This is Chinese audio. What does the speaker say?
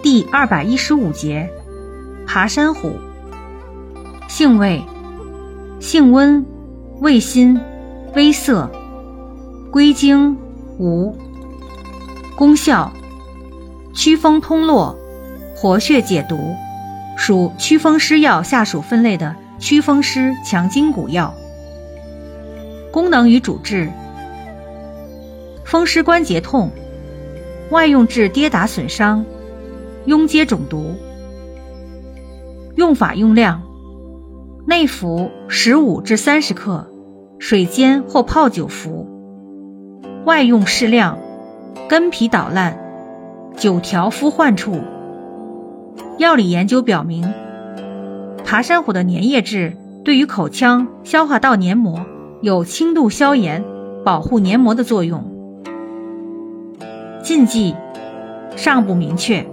第二百一十五节，爬山虎。性味：性温，味辛，微涩，归经无。功效：祛风通络，活血解毒，属祛风湿药下属分类的祛风湿强筋骨药。功能与主治：风湿关节痛，外用治跌打损伤。痈疖肿毒，用法用量：内服十五至三十克，水煎或泡酒服；外用适量，根皮捣烂，久调敷患处。药理研究表明，爬山虎的粘液质对于口腔、消化道黏膜有轻度消炎、保护黏膜的作用。禁忌尚不明确。